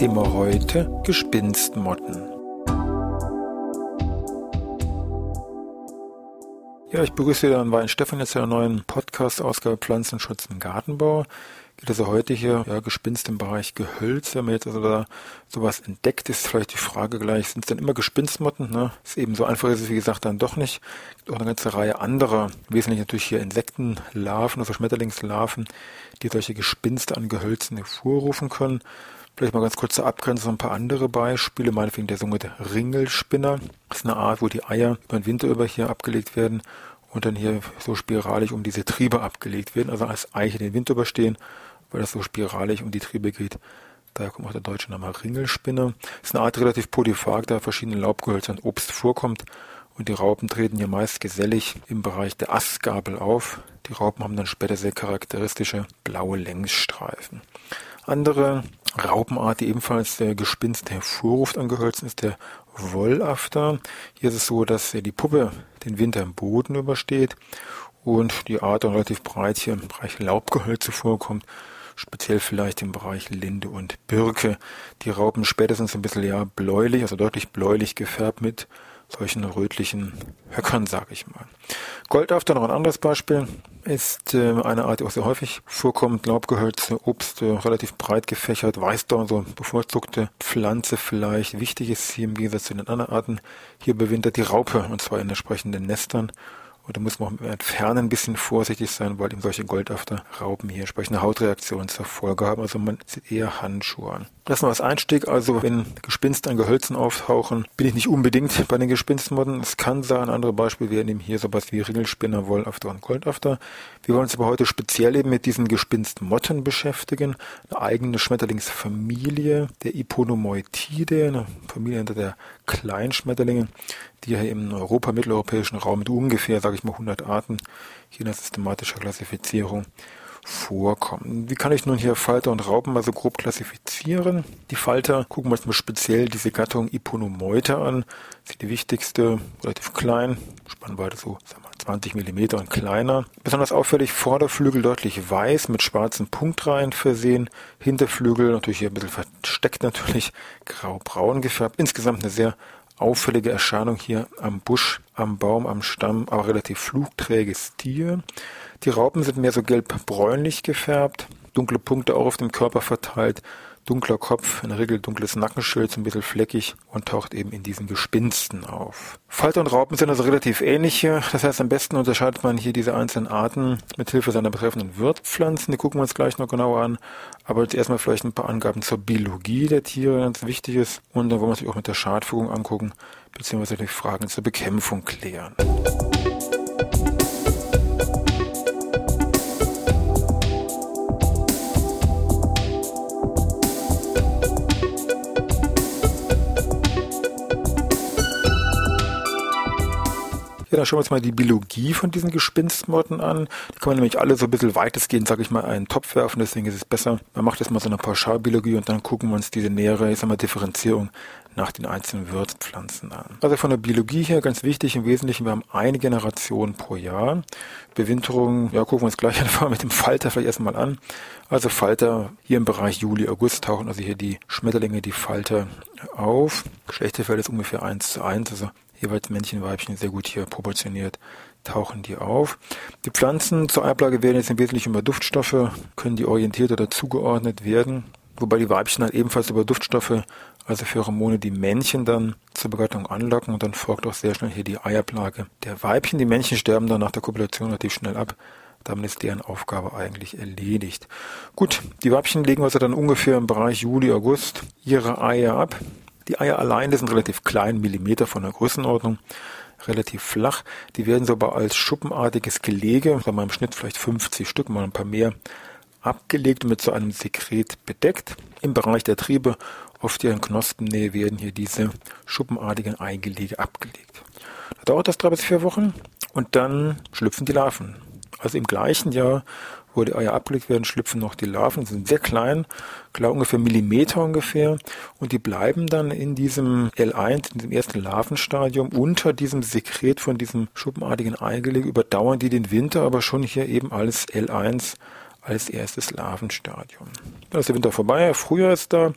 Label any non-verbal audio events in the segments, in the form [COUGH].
Thema heute Gespinstmotten. Ja, ich begrüße wieder an Wein Stefan jetzt in einer neuen Podcast-Ausgabe Pflanzenschutz im Gartenbau. Geht also heute hier, ja, Gespinst im Bereich Gehölz. Wenn man jetzt also da sowas entdeckt, ist vielleicht die Frage gleich, sind es denn immer Gespinstmotten? Ne? Ist eben so einfach ist es, wie gesagt, dann doch nicht. Gibt auch eine ganze Reihe anderer, wesentlich natürlich hier Insektenlarven, also Schmetterlingslarven, die solche Gespinste an Gehölzen hervorrufen können. Vielleicht mal ganz kurz zur Abgrenzung ein paar andere Beispiele. Meinetwegen der sogenannte Ringelspinner. Das ist eine Art, wo die Eier über den Winter über hier abgelegt werden und dann hier so spiralig um diese Triebe abgelegt werden. Also als Eiche den Winter überstehen, weil das so spiralig um die Triebe geht. Daher kommt auch der deutsche Name Ringelspinner. Das ist eine Art relativ polyphag, da verschiedene Laubgehölze und Obst vorkommt. Und die Raupen treten hier meist gesellig im Bereich der Astgabel auf. Die Raupen haben dann später sehr charakteristische blaue Längsstreifen. Andere Raupenart, die ebenfalls der Gespinst hervorruft an Gehölzen, ist der Wollafter. Hier ist es so, dass die Puppe den Winter im Boden übersteht und die Art dann relativ breit hier im Bereich Laubgehölze vorkommt, speziell vielleicht im Bereich Linde und Birke. Die Raupen spätestens ein bisschen ja bläulich, also deutlich bläulich gefärbt mit solchen rötlichen Höckern, sag ich mal. Goldafter, noch ein anderes Beispiel, ist äh, eine Art, die auch sehr häufig vorkommt. Laubgehölze, Obst, äh, relativ breit gefächert, Weißdorn, so bevorzugte Pflanze vielleicht. Wichtig ist hier im Gegensatz zu den anderen Arten, hier bewintert die Raupe, und zwar in entsprechenden Nestern. Und da muss man auch im Entfernen ein bisschen vorsichtig sein, weil eben solche Goldafter-Raupen hier entsprechende Hautreaktionen zur Folge haben. Also man sieht eher Handschuhe an. Das nur als Einstieg. Also wenn Gespinste an Gehölzen auftauchen, bin ich nicht unbedingt bei den Gespinstmotten. Es kann sein, andere Beispiele wären eben hier sowas wie Ringelspinner, Wollafter und Goldafter. Wir wollen uns aber heute speziell eben mit diesen Gespinstmotten beschäftigen. Eine eigene Schmetterlingsfamilie der Iponomoetide, eine Familie hinter der Kleinschmetterlinge, die ja im Europa, mitteleuropäischen Raum mit ungefähr, sage ich mal, 100 Arten hier in der systematischen Klassifizierung vorkommen. Wie kann ich nun hier Falter und Raupen mal so grob klassifizieren? Die Falter gucken wir uns mal speziell diese Gattung Iponomeute an. Das ist die wichtigste, relativ klein, Spannweite so sagen wir, 20 Millimeter und kleiner. Besonders auffällig Vorderflügel deutlich weiß mit schwarzen Punktreihen versehen. Hinterflügel natürlich hier ein bisschen versteckt natürlich, grau-braun gefärbt. Insgesamt eine sehr auffällige Erscheinung hier am Busch, am Baum, am Stamm, aber relativ flugträges Tier. Die Raupen sind mehr so gelb-bräunlich gefärbt, dunkle Punkte auch auf dem Körper verteilt, dunkler Kopf, in der Regel dunkles Nackenschild, ein bisschen fleckig und taucht eben in diesen Gespinsten auf. Falter und Raupen sind also relativ ähnliche. Das heißt, am besten unterscheidet man hier diese einzelnen Arten mit Hilfe seiner betreffenden Wirtspflanzen. Die gucken wir uns gleich noch genauer an. Aber jetzt erstmal vielleicht ein paar Angaben zur Biologie der Tiere, ganz wichtig ist. Und dann wollen wir uns auch mit der Schadfügung angucken, beziehungsweise die Fragen zur Bekämpfung klären. Ja, dann schauen wir uns mal die Biologie von diesen Gespinstmotten an. Die kann man nämlich alle so ein bisschen weitestgehend, sage ich mal, einen Topf werfen. Deswegen ist es besser, man macht jetzt mal so eine Pauschalbiologie und dann gucken wir uns diese nähere, ich sag mal, Differenzierung nach den einzelnen Wirtspflanzen an. Also von der Biologie her ganz wichtig im Wesentlichen, wir haben eine Generation pro Jahr. Bewinterung, ja, gucken wir uns gleich [LAUGHS] einfach mit dem Falter vielleicht erstmal an. Also Falter hier im Bereich Juli, August tauchen also hier die Schmetterlinge, die Falter auf. Geschlechterfeld ist ungefähr eins zu eins, also jeweils Männchen, Weibchen sehr gut hier proportioniert tauchen die auf. Die Pflanzen zur Eiablage werden jetzt im Wesentlichen über Duftstoffe, können die orientiert oder zugeordnet werden, wobei die Weibchen dann ebenfalls über Duftstoffe, also Pheromone, die Männchen dann zur Begattung anlocken und dann folgt auch sehr schnell hier die Eiablage der Weibchen. Die Männchen sterben dann nach der Kopulation relativ schnell ab. Damit ist deren Aufgabe eigentlich erledigt. Gut, die Weibchen legen also dann ungefähr im Bereich Juli, August ihre Eier ab. Die Eier alleine sind relativ klein, Millimeter von der Größenordnung, relativ flach. Die werden so aber als schuppenartiges Gelege, sagen wir im Schnitt vielleicht 50 Stück, mal ein paar mehr, abgelegt und mit so einem Sekret bedeckt. Im Bereich der Triebe auf deren Knospennähe werden hier diese schuppenartigen Eigelege abgelegt. Da dauert das drei bis vier Wochen und dann schlüpfen die Larven. Also im gleichen Jahr, wo die Eier abgelegt werden, schlüpfen noch die Larven, sind sehr klein, klar ungefähr Millimeter ungefähr, und die bleiben dann in diesem L1, in diesem ersten Larvenstadium, unter diesem Sekret von diesem schuppenartigen Eigelege, überdauern die den Winter, aber schon hier eben als L1, als erstes Larvenstadium. Dann ist der Winter vorbei, Frühjahr ist da,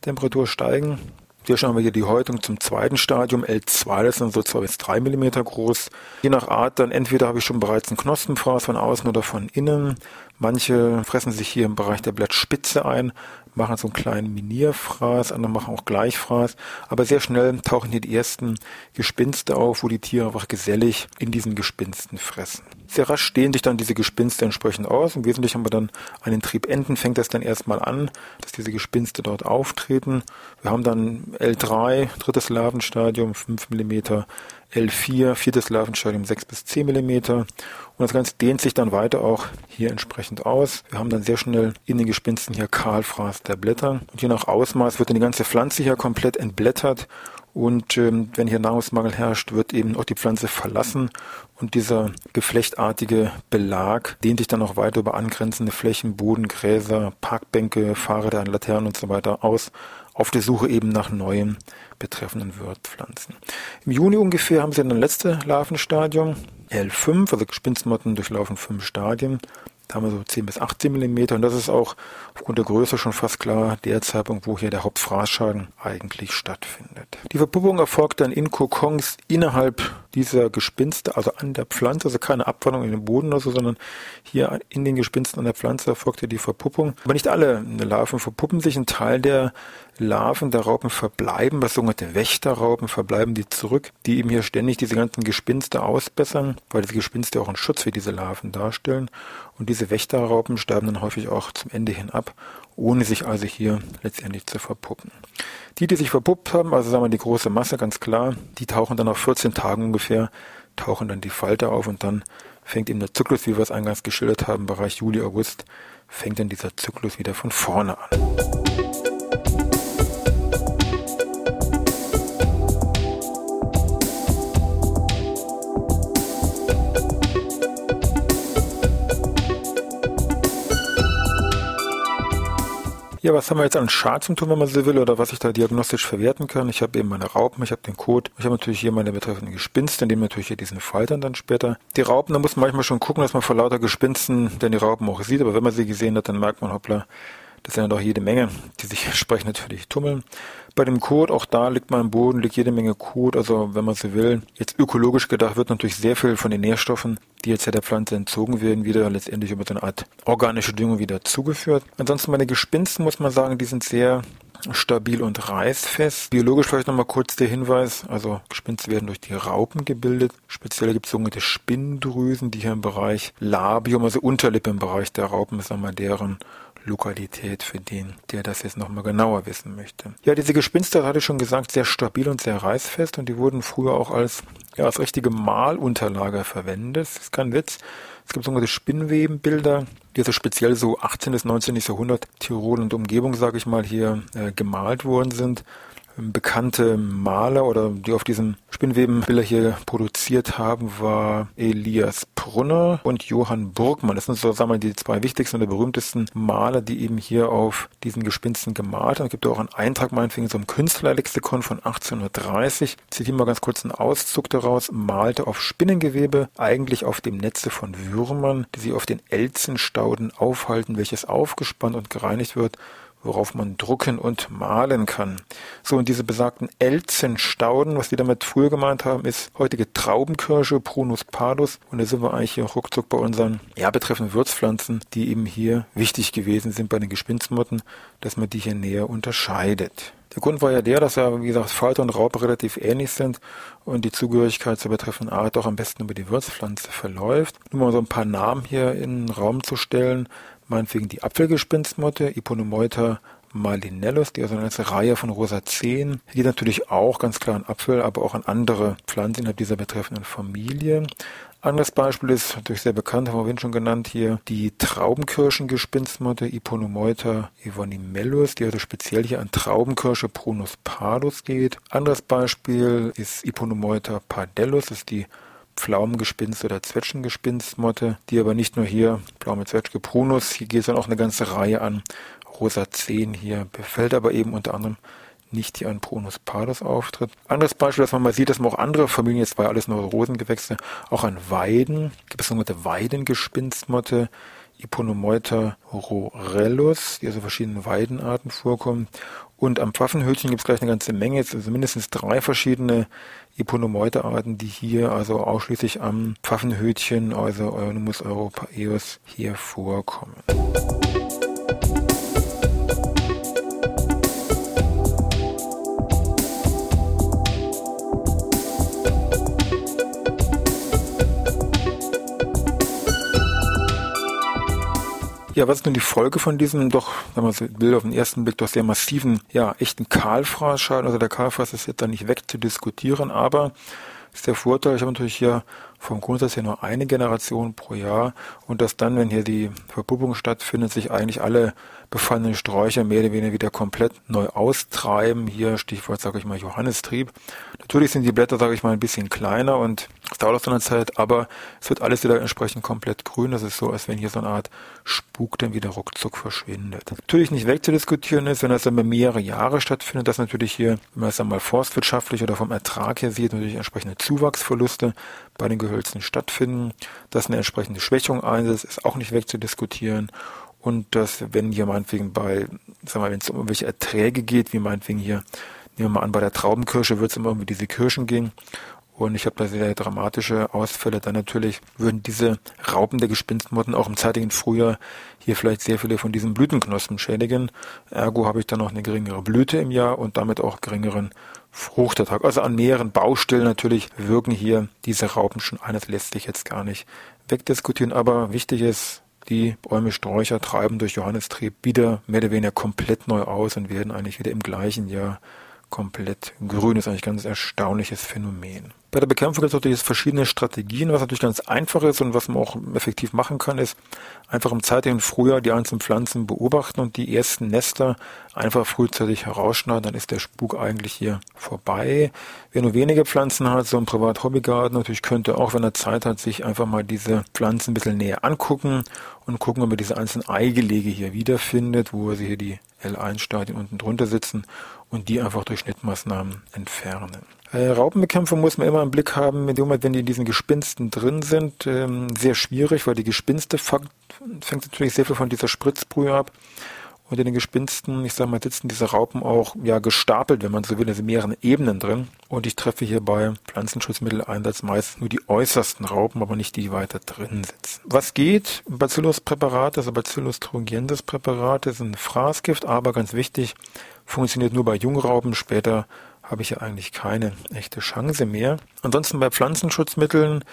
Temperatur steigen, hier schauen wir hier die Häutung zum zweiten Stadium, L2, das sind so zwei bis drei Millimeter groß. Je nach Art dann entweder habe ich schon bereits einen Knospenfraß von außen oder von innen. Manche fressen sich hier im Bereich der Blattspitze ein, machen so einen kleinen Minierfraß, andere machen auch Gleichfraß. Aber sehr schnell tauchen hier die ersten Gespinste auf, wo die Tiere einfach gesellig in diesen Gespinsten fressen. Sehr rasch stehen sich dann diese Gespinste entsprechend aus. Im Wesentlichen haben wir dann an den Triebenden fängt das dann erstmal an, dass diese Gespinste dort auftreten. Wir haben dann L3, drittes Larvenstadium, 5 mm, L4, viertes Larvenstadium 6 bis 10 mm. Und das Ganze dehnt sich dann weiter auch hier entsprechend aus. Wir haben dann sehr schnell in den Gespinsten hier Kahlfraß der Blätter. Und je nach Ausmaß wird dann die ganze Pflanze hier komplett entblättert. Und ähm, wenn hier Nahrungsmangel herrscht, wird eben auch die Pflanze verlassen und dieser geflechtartige Belag dehnt sich dann auch weiter über angrenzende Flächen, Boden, Gräser, Parkbänke, Fahrräder, Laternen und so weiter aus, auf der Suche eben nach neuen betreffenden Wirtpflanzen. Im Juni ungefähr haben sie dann das letzte Larvenstadium, L5, also Gespinstmotten durchlaufen fünf Stadien. Da haben wir so 10 bis 18 Millimeter und das ist auch aufgrund der Größe schon fast klar der Zeitpunkt, wo hier der Hauptfraßschaden eigentlich stattfindet. Die Verpuppung erfolgt dann in Kokons innerhalb dieser Gespinste, also an der Pflanze, also keine Abwandlung in den Boden oder so, sondern hier in den Gespinsten an der Pflanze erfolgt ja die Verpuppung. Aber nicht alle Larven verpuppen sich. Ein Teil der Larven der Raupen verbleiben, was sogenannte Wächterraupen verbleiben die zurück, die eben hier ständig diese ganzen Gespinste ausbessern, weil diese Gespinste auch einen Schutz für diese Larven darstellen. Und diese Wächterraupen sterben dann häufig auch zum Ende hin ab, ohne sich also hier letztendlich zu verpuppen. Die, die sich verpuppt haben, also sagen wir die große Masse, ganz klar, die tauchen dann nach 14 Tagen ungefähr, tauchen dann die Falte auf und dann fängt eben der Zyklus, wie wir es eingangs geschildert haben, Bereich Juli, August, fängt dann dieser Zyklus wieder von vorne an. Ja, was haben wir jetzt an Schadsymptomen, wenn man so will, oder was ich da diagnostisch verwerten kann? Ich habe eben meine Raupen, ich habe den Kot, ich habe natürlich hier meine betreffenden Gespinste, in dem natürlich hier diesen Faltern dann später. Die Raupen, da muss man manchmal schon gucken, dass man vor lauter Gespinsten denn die Raupen auch sieht, aber wenn man sie gesehen hat, dann merkt man, hoppla, das sind ja doch jede Menge, die sich [LAUGHS] entsprechend natürlich tummeln. Bei dem Kot, auch da liegt man im Boden, liegt jede Menge Kot, also wenn man so will. Jetzt ökologisch gedacht wird natürlich sehr viel von den Nährstoffen, die jetzt ja der Pflanze entzogen werden, wieder letztendlich über so eine Art organische Düngung wieder zugeführt. Ansonsten meine Gespinsten, muss man sagen, die sind sehr stabil und reißfest. Biologisch vielleicht nochmal kurz der Hinweis, also Gespinste werden durch die Raupen gebildet. Speziell gibt es sogenannte Spinndrüsen, die hier im Bereich Labium, also Unterlippe im Bereich der Raupen, ist nochmal deren Lokalität für den, der das jetzt nochmal genauer wissen möchte. Ja, diese Gespinste, hatte ich schon gesagt, sehr stabil und sehr reißfest und die wurden früher auch als, ja, als richtige Malunterlage verwendet. Das ist kein Witz. Es gibt sogenannte Spinnwebenbilder, die also speziell so 18. bis 19. Jahrhundert Tirol und Umgebung, sage ich mal, hier äh, gemalt worden sind bekannte Maler oder die auf diesen Spinnwebenbilder hier produziert haben, war Elias Brunner und Johann Burgmann. Das sind so, sagen wir, die zwei wichtigsten und berühmtesten Maler, die eben hier auf diesen Gespinsten gemalt haben. Es gibt auch einen Eintrag, meinetwegen, einem Künstlerlexikon von 1830. Ich zitiere mal ganz kurz einen Auszug daraus. Malte auf Spinnengewebe, eigentlich auf dem Netze von Würmern, die sich auf den Elzenstauden aufhalten, welches aufgespannt und gereinigt wird worauf man drucken und malen kann. So, und diese besagten Elzenstauden, was die damit früher gemeint haben, ist heutige Traubenkirsche, Prunus padus. Und da sind wir eigentlich hier ruckzuck bei unseren, ja, betreffenden Würzpflanzen, die eben hier wichtig gewesen sind bei den Gespinstmotten, dass man die hier näher unterscheidet. Der Grund war ja der, dass ja, wie gesagt, Falter und Raupe relativ ähnlich sind und die Zugehörigkeit zur betreffenden Art auch am besten über die Würzpflanze verläuft. Nur mal so ein paar Namen hier in den Raum zu stellen, meinetwegen die Apfelgespinstmotte, Iponomeuta Malinellus, die also eine ganze Reihe von Rosazeen. Geht natürlich auch ganz klar an Apfel, aber auch an andere Pflanzen innerhalb dieser betreffenden Familie. Anderes Beispiel ist natürlich sehr bekannt, haben wir vorhin schon genannt hier, die Traubenkirschengespinstmotte Iponomeuta evonimellus, die also speziell hier an Traubenkirsche Prunus palus geht. Anderes Beispiel ist Iponomeuta pardellus, das ist die Pflaumengespinst oder Zwetschgengespinstmotte, die aber nicht nur hier Pflaume, Zwetschge, Prunus, hier geht es dann auch eine ganze Reihe an Rosazeen hier, befällt aber eben unter anderem nicht hier ein Prunus palus auftritt. Anderes Beispiel, dass man mal sieht, dass man auch andere Familien, jetzt war alles nur Rosengewächse, auch an Weiden, gibt es sogenannte Weidengespinstmotte, Iponomeuta rorellus, die also verschiedenen Weidenarten vorkommen. Und am Pfaffenhütchen gibt es gleich eine ganze Menge, also mindestens drei verschiedene Iponomeuta-Arten, die hier also ausschließlich am Pfaffenhütchen, also Euonymus europaeus, hier vorkommen. Ja, was ist nun die Folge von diesem doch, wenn man so will, auf den ersten Blick doch sehr massiven, ja, echten Kahlfraßschaden? Also der Kahlfraß ist jetzt da nicht wegzudiskutieren, aber ist der Vorteil, ich habe natürlich hier vom Grundsatz her nur eine Generation pro Jahr und dass dann, wenn hier die Verpuppung stattfindet, sich eigentlich alle befallenen Sträucher mehr oder weniger wieder komplett neu austreiben. Hier Stichwort, sage ich mal, Johannistrieb. Natürlich sind die Blätter, sage ich mal, ein bisschen kleiner und es dauert auch so eine Zeit, aber es wird alles wieder entsprechend komplett grün. Das ist so, als wenn hier so eine Art Spuk dann wieder ruckzuck verschwindet. Natürlich nicht wegzudiskutieren ist, wenn das dann über mehrere Jahre stattfindet, dass natürlich hier, wenn man es dann mal forstwirtschaftlich oder vom Ertrag her sieht, natürlich entsprechende Zuwachsverluste bei den Gehölzen stattfinden. Dass eine entsprechende Schwächung einsetzt, ist auch nicht wegzudiskutieren. Und dass, wenn hier meinetwegen bei, sagen wir mal, wenn es um irgendwelche Erträge geht, wie meinetwegen hier, nehmen wir mal an, bei der Traubenkirsche wird es immer um diese Kirschen gehen. Und ich habe da sehr dramatische Ausfälle. Dann natürlich würden diese Raupen der Gespinstmotten auch im zeitigen Frühjahr hier vielleicht sehr viele von diesen Blütenknospen schädigen. Ergo habe ich dann noch eine geringere Blüte im Jahr und damit auch geringeren Fruchtertrag. Also an mehreren Baustellen natürlich wirken hier diese Raupen schon eines lässt sich jetzt gar nicht wegdiskutieren. Aber wichtig ist, die Bäume, Sträucher treiben durch Johannistrieb wieder mehr oder weniger komplett neu aus und werden eigentlich wieder im gleichen Jahr komplett grün. Das ist eigentlich ein ganz erstaunliches Phänomen. Bei der Bekämpfung gibt es natürlich verschiedene Strategien. Was natürlich ganz einfach ist und was man auch effektiv machen kann, ist einfach im zeitigen Frühjahr die einzelnen Pflanzen beobachten und die ersten Nester einfach frühzeitig herausschneiden. Dann ist der Spuk eigentlich hier vorbei. Wer nur wenige Pflanzen hat, so ein Privat-Hobbygarten, natürlich könnte auch, wenn er Zeit hat, sich einfach mal diese Pflanzen ein bisschen näher angucken und gucken, ob er diese einzelnen Eigelege hier wiederfindet, wo er sie hier die L1-Stadien unten drunter sitzen und die einfach durch Schnittmaßnahmen entfernen. Äh, Raupenbekämpfung muss man immer im Blick haben, in dem Moment, wenn die in diesen Gespinsten drin sind, ähm, sehr schwierig, weil die Gespinste fängt, fängt natürlich sehr viel von dieser Spritzbrühe ab. Und in den Gespinsten, ich sag mal, sitzen diese Raupen auch ja gestapelt, wenn man so will, in mehreren Ebenen drin. Und ich treffe hier bei Pflanzenschutzmitteleinsatz meist nur die äußersten Raupen, aber nicht die, die weiter drin sitzen. Was geht? Bacillus-Präparate, also Bacillus thuringiensis Präparate sind Fraßgift, aber ganz wichtig, funktioniert nur bei Jungraupen, später habe ich ja eigentlich keine echte Chance mehr. Ansonsten bei Pflanzenschutzmitteln,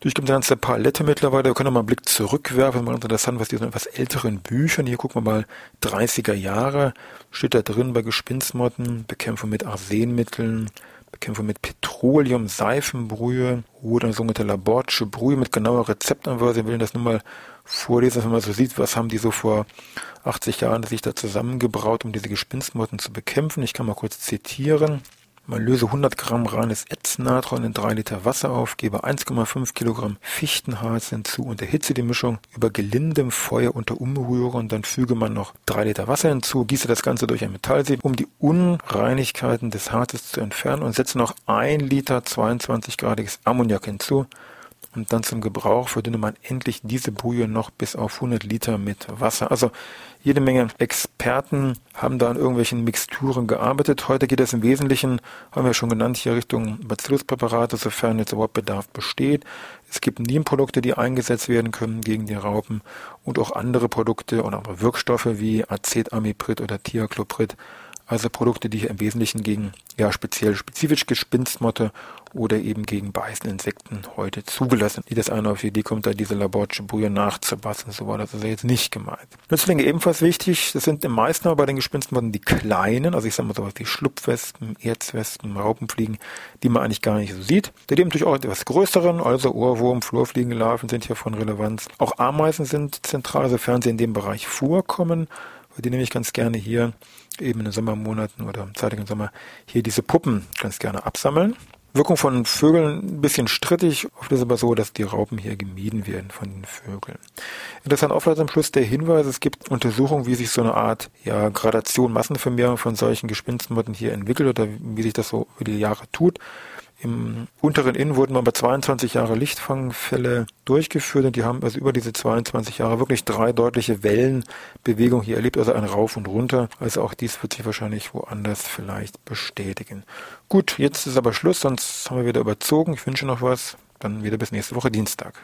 durch gibt eine ganze Palette mittlerweile, wir können mal einen Blick zurückwerfen, mal interessant, was die so etwas älteren Büchern, hier gucken wir mal 30er Jahre, steht da drin bei Gespinstmotten, Bekämpfung mit Arsenmitteln, Bekämpfung mit Petroleum, Seifenbrühe oder sogenannte Labortsche Brühe mit genauer Rezeptanweisung. Wir will das nur mal vorlesen, wenn man so sieht, was haben die so vor 80 Jahren sich da zusammengebraut, um diese Gespinstmotten zu bekämpfen. Ich kann mal kurz zitieren. Man löse 100 Gramm reines Ätznatron in 3 Liter Wasser auf, gebe 1,5 Kilogramm Fichtenharz hinzu und erhitze die Mischung über gelindem Feuer unter Umrühren. Dann füge man noch 3 Liter Wasser hinzu, gieße das Ganze durch ein Metallsieb, um die Unreinigkeiten des Harzes zu entfernen und setze noch 1 Liter 22-gradiges Ammoniak hinzu und dann zum Gebrauch verdünne man endlich diese Brühe noch bis auf 100 Liter mit Wasser. Also jede Menge Experten haben da an irgendwelchen Mixturen gearbeitet. Heute geht es im Wesentlichen, haben wir schon genannt, hier Richtung Bacilluspräparate, sofern jetzt überhaupt Bedarf besteht. Es gibt Nebenprodukte, die eingesetzt werden können gegen die Raupen und auch andere Produkte oder andere Wirkstoffe wie Acetamiprid oder Thiacloprid Also Produkte, die hier im Wesentlichen gegen ja speziell spezifisch Gespinstmotte oder eben gegen beißende Insekten heute zugelassen. Die das eine auf die Idee kommt, da diese laborische Brühe nachzubassen, so war das also jetzt nicht gemeint. Nützlinge ebenfalls wichtig, das sind im meisten aber bei den Gespinstmotten die kleinen, also ich sag mal sowas wie Schlupfwespen, Erzwespen, Raupenfliegen, die man eigentlich gar nicht so sieht. Die leben natürlich auch etwas größeren, also Ohrwurm, Flurfliegenlarven sind hier von Relevanz. Auch Ameisen sind zentral, sofern sie in dem Bereich vorkommen, weil die nämlich ganz gerne hier eben in den Sommermonaten oder im zeitigen Sommer hier diese Puppen ganz gerne absammeln. Wirkung von Vögeln ein bisschen strittig. Oft ist es aber so, dass die Raupen hier gemieden werden von den Vögeln. Interessant auch vielleicht am Schluss der Hinweis, es gibt Untersuchungen, wie sich so eine Art ja, Gradation, Massenvermehrung von solchen Gespinstmotten hier entwickelt oder wie sich das so über die Jahre tut. Im unteren Inn wurden aber 22 Jahre Lichtfangfälle durchgeführt und die haben also über diese 22 Jahre wirklich drei deutliche Wellenbewegungen hier erlebt, also ein Rauf und runter. Also auch dies wird sich wahrscheinlich woanders vielleicht bestätigen. Gut, jetzt ist aber Schluss, sonst haben wir wieder überzogen. Ich wünsche noch was. Dann wieder bis nächste Woche Dienstag.